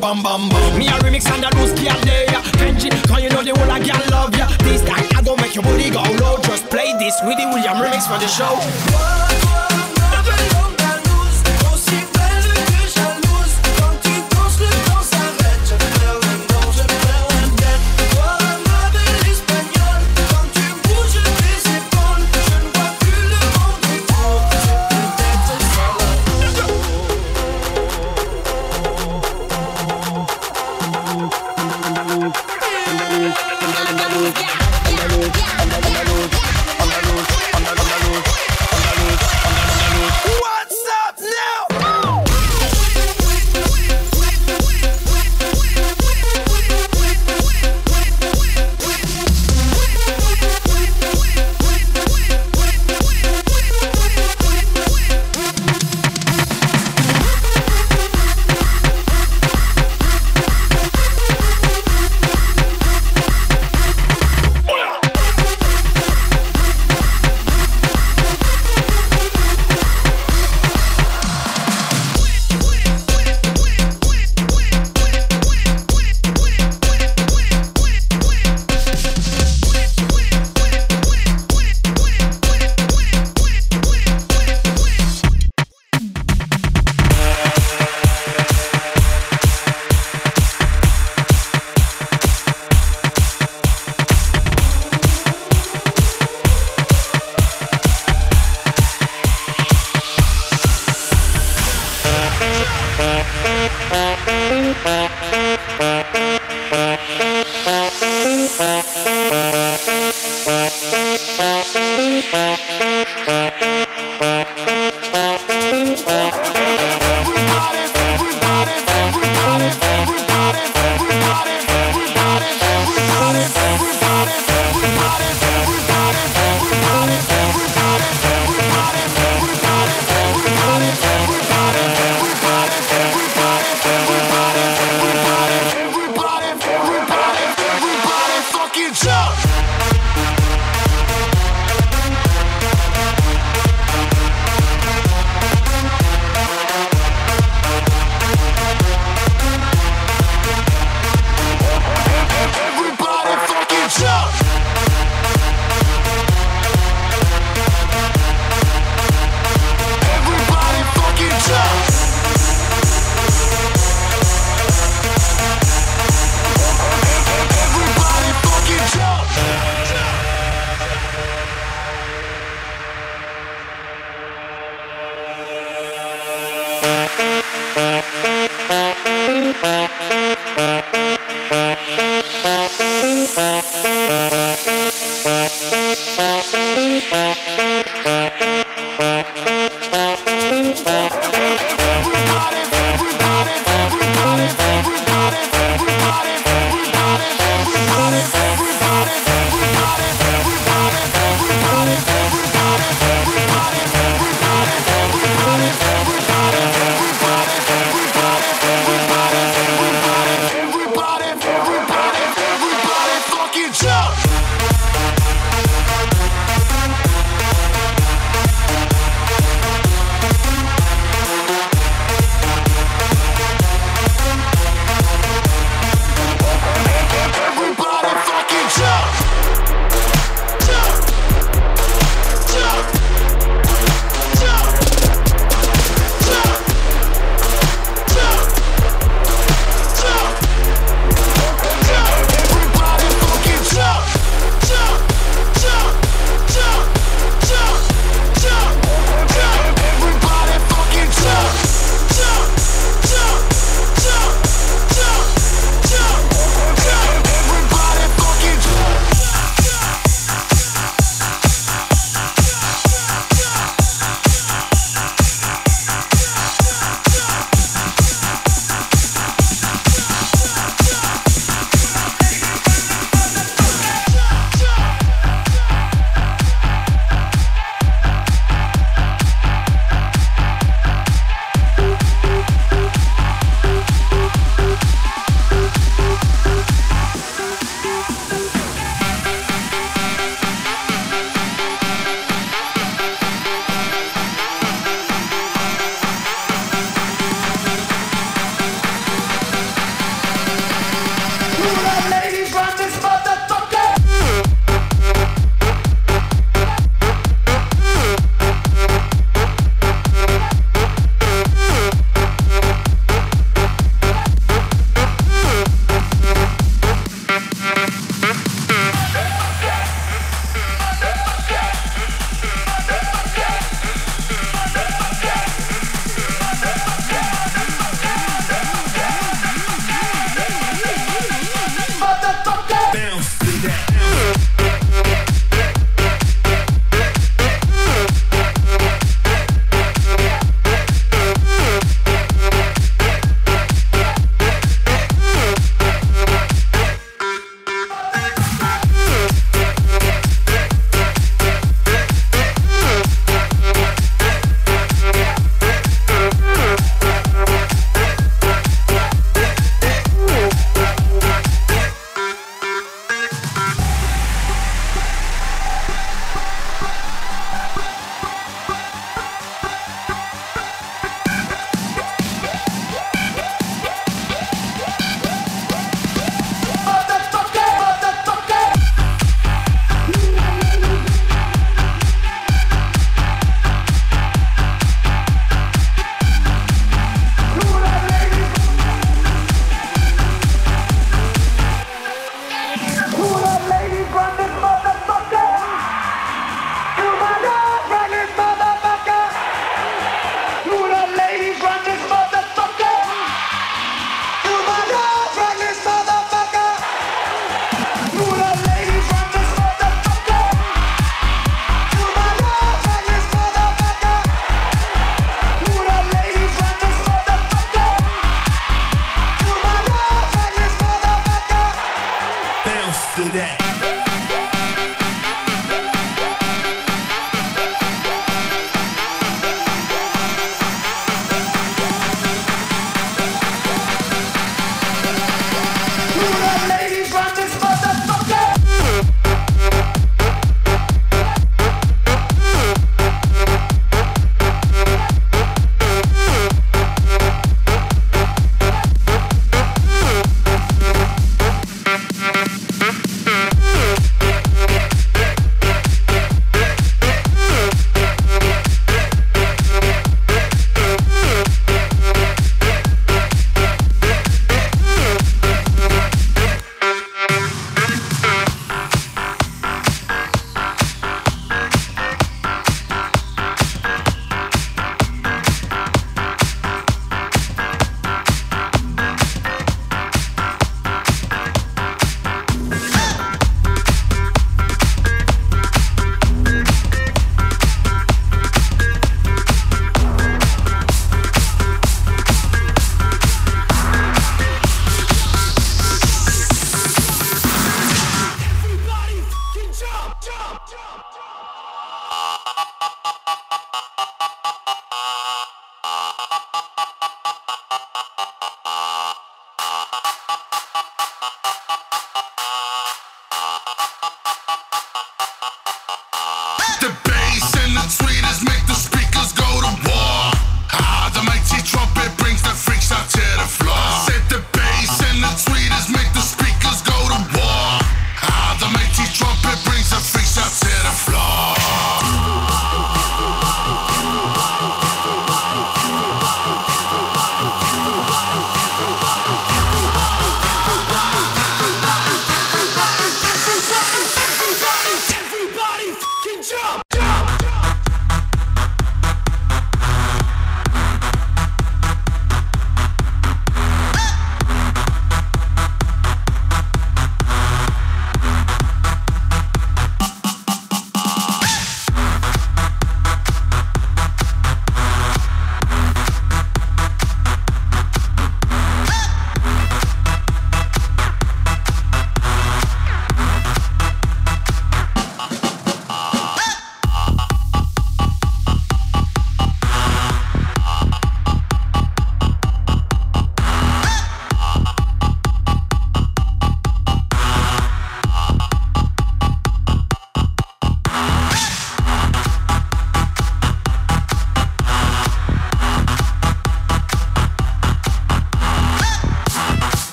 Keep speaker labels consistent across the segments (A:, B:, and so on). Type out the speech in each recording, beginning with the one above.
A: Bam bam bam. Me a remix and a loose girl there. Kenji, can you know the whole of girl love ya? This time I go make your booty go low. Just play this with the William remix for the show.
B: Bye.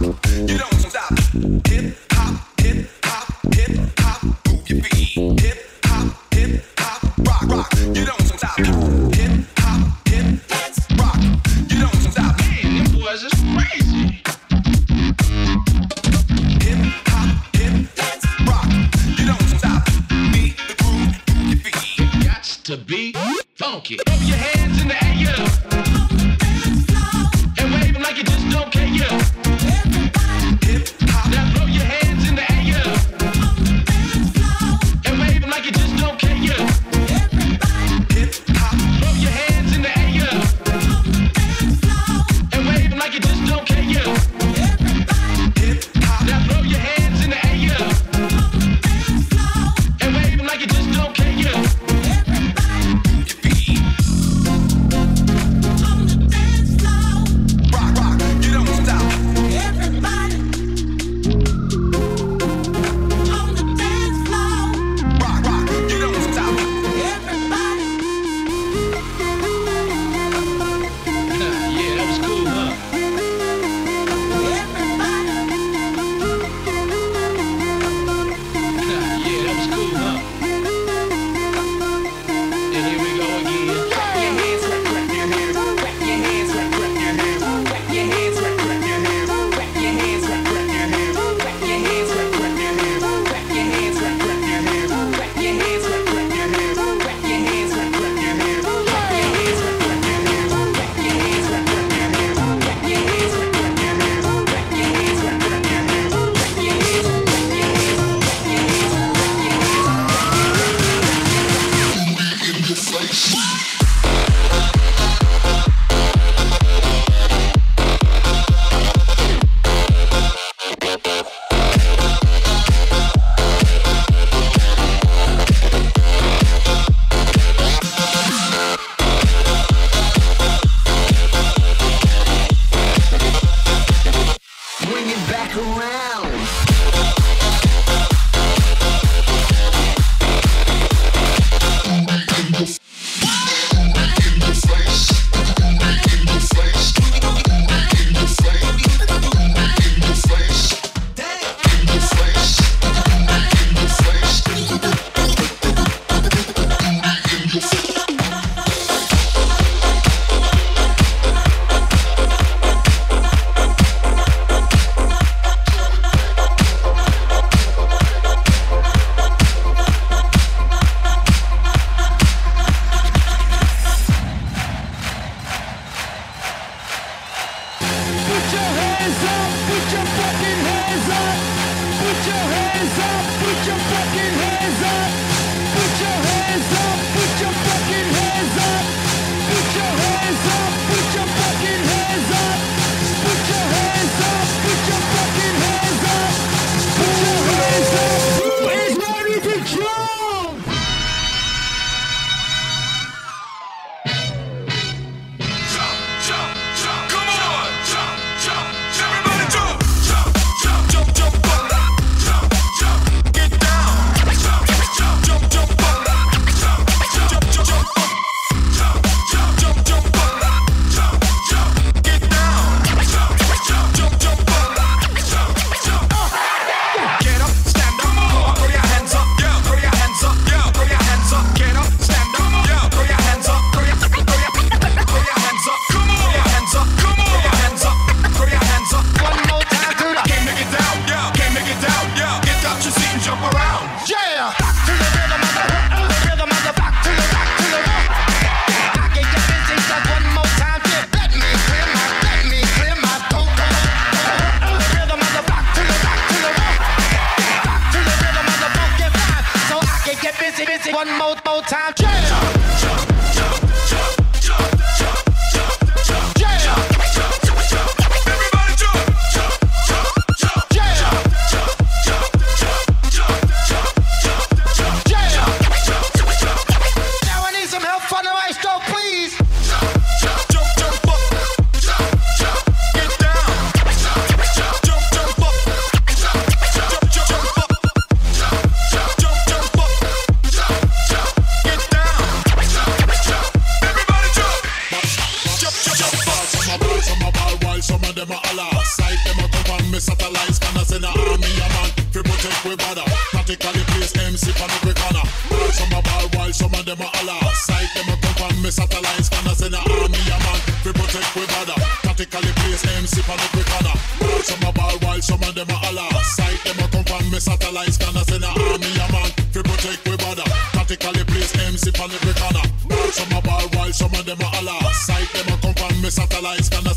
B: You don't
C: stop. Hip.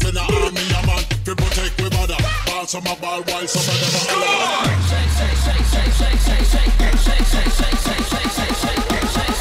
C: Scanner send a army a man fi protect we border. Ball some a ball while some of them a holler. Shake, shake, shake, shake, shake, shake, shake, shake, shake, shake, shake, shake.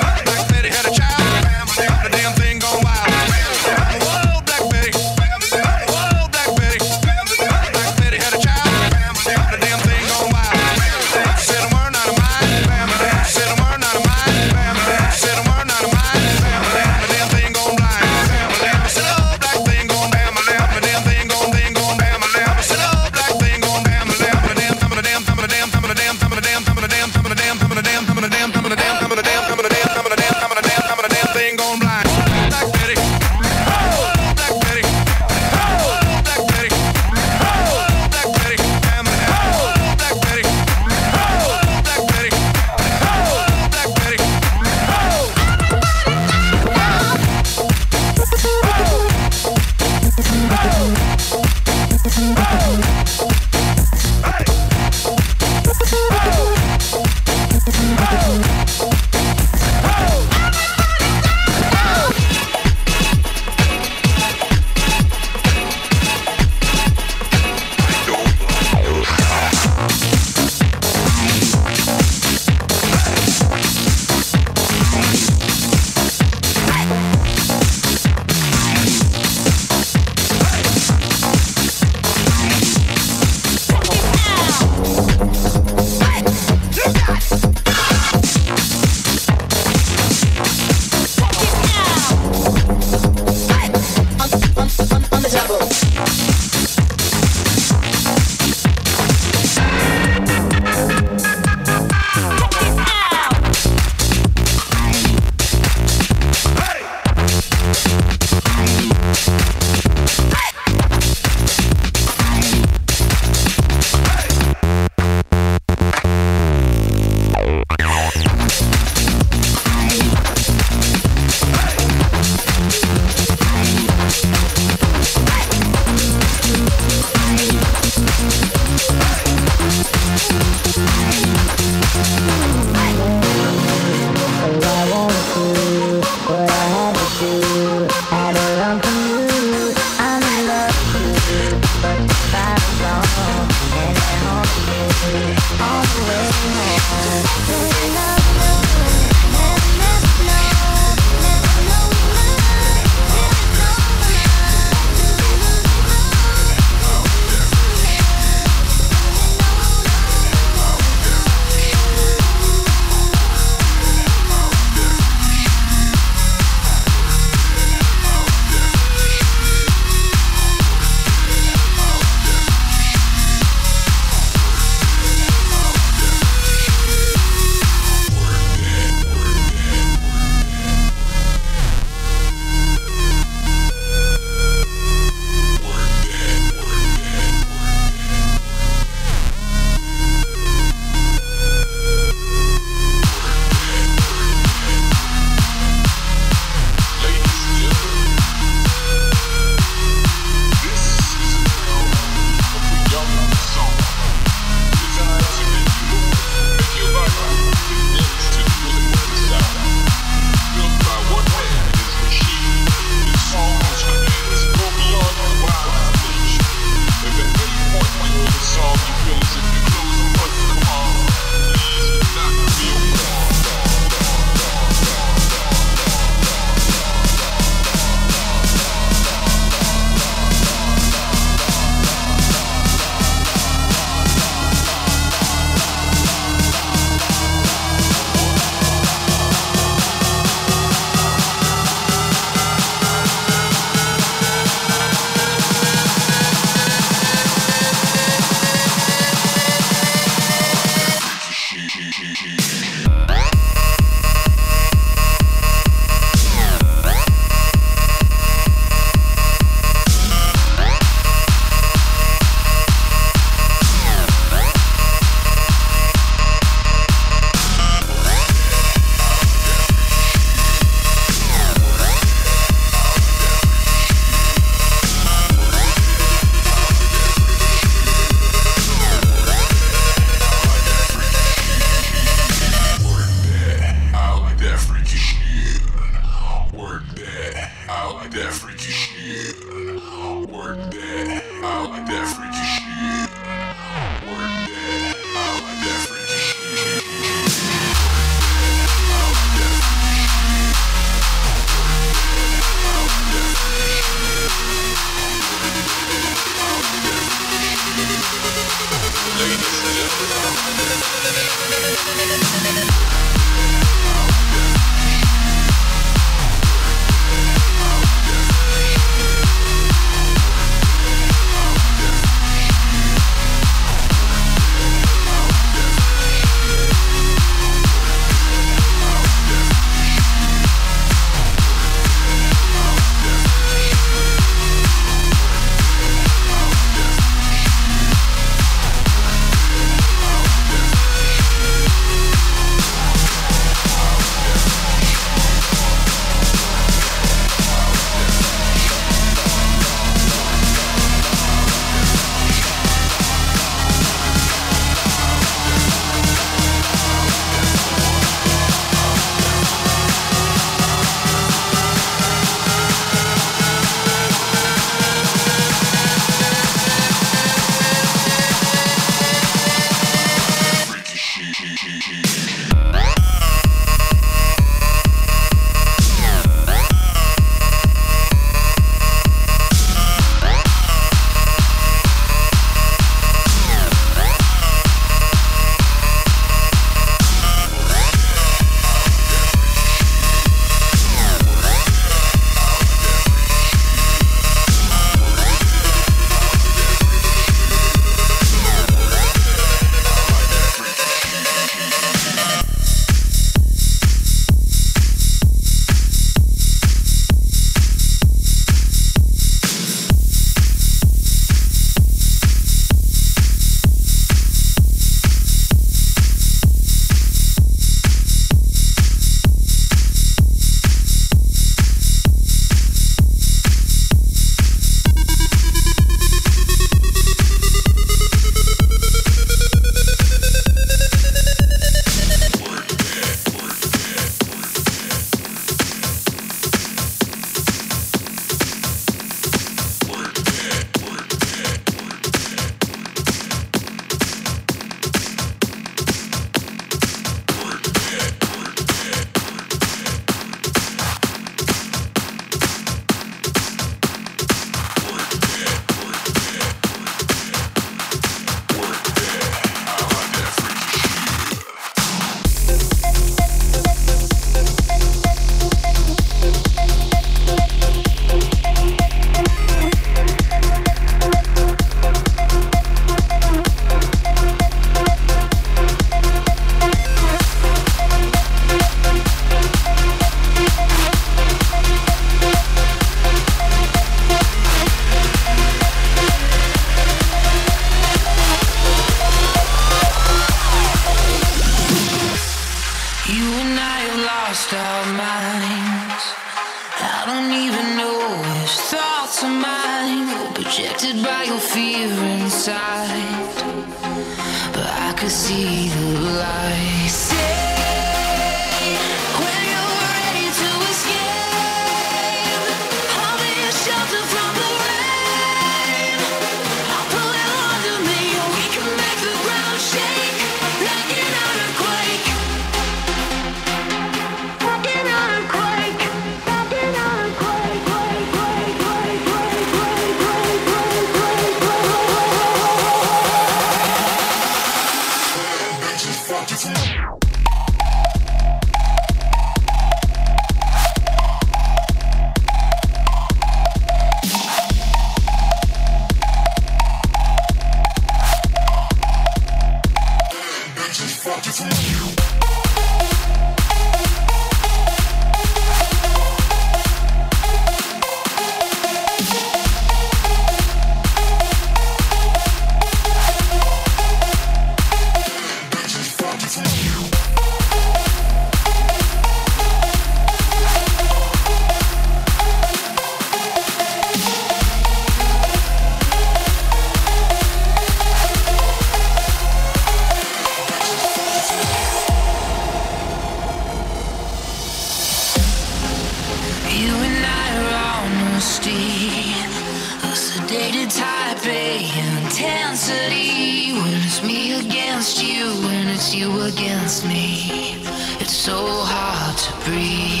D: Dated Taipei intensity when it's me against you, when it's you against me. It's so hard to breathe.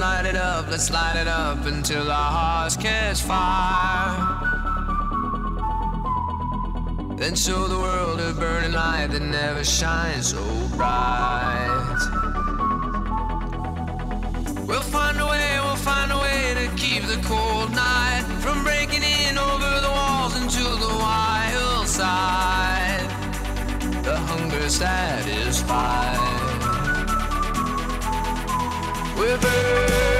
E: Light it up, let's light it up until our hearts catch fire. Then show the world a burning light that never shines so bright. We'll find a way, we'll find a way to keep the cold perder.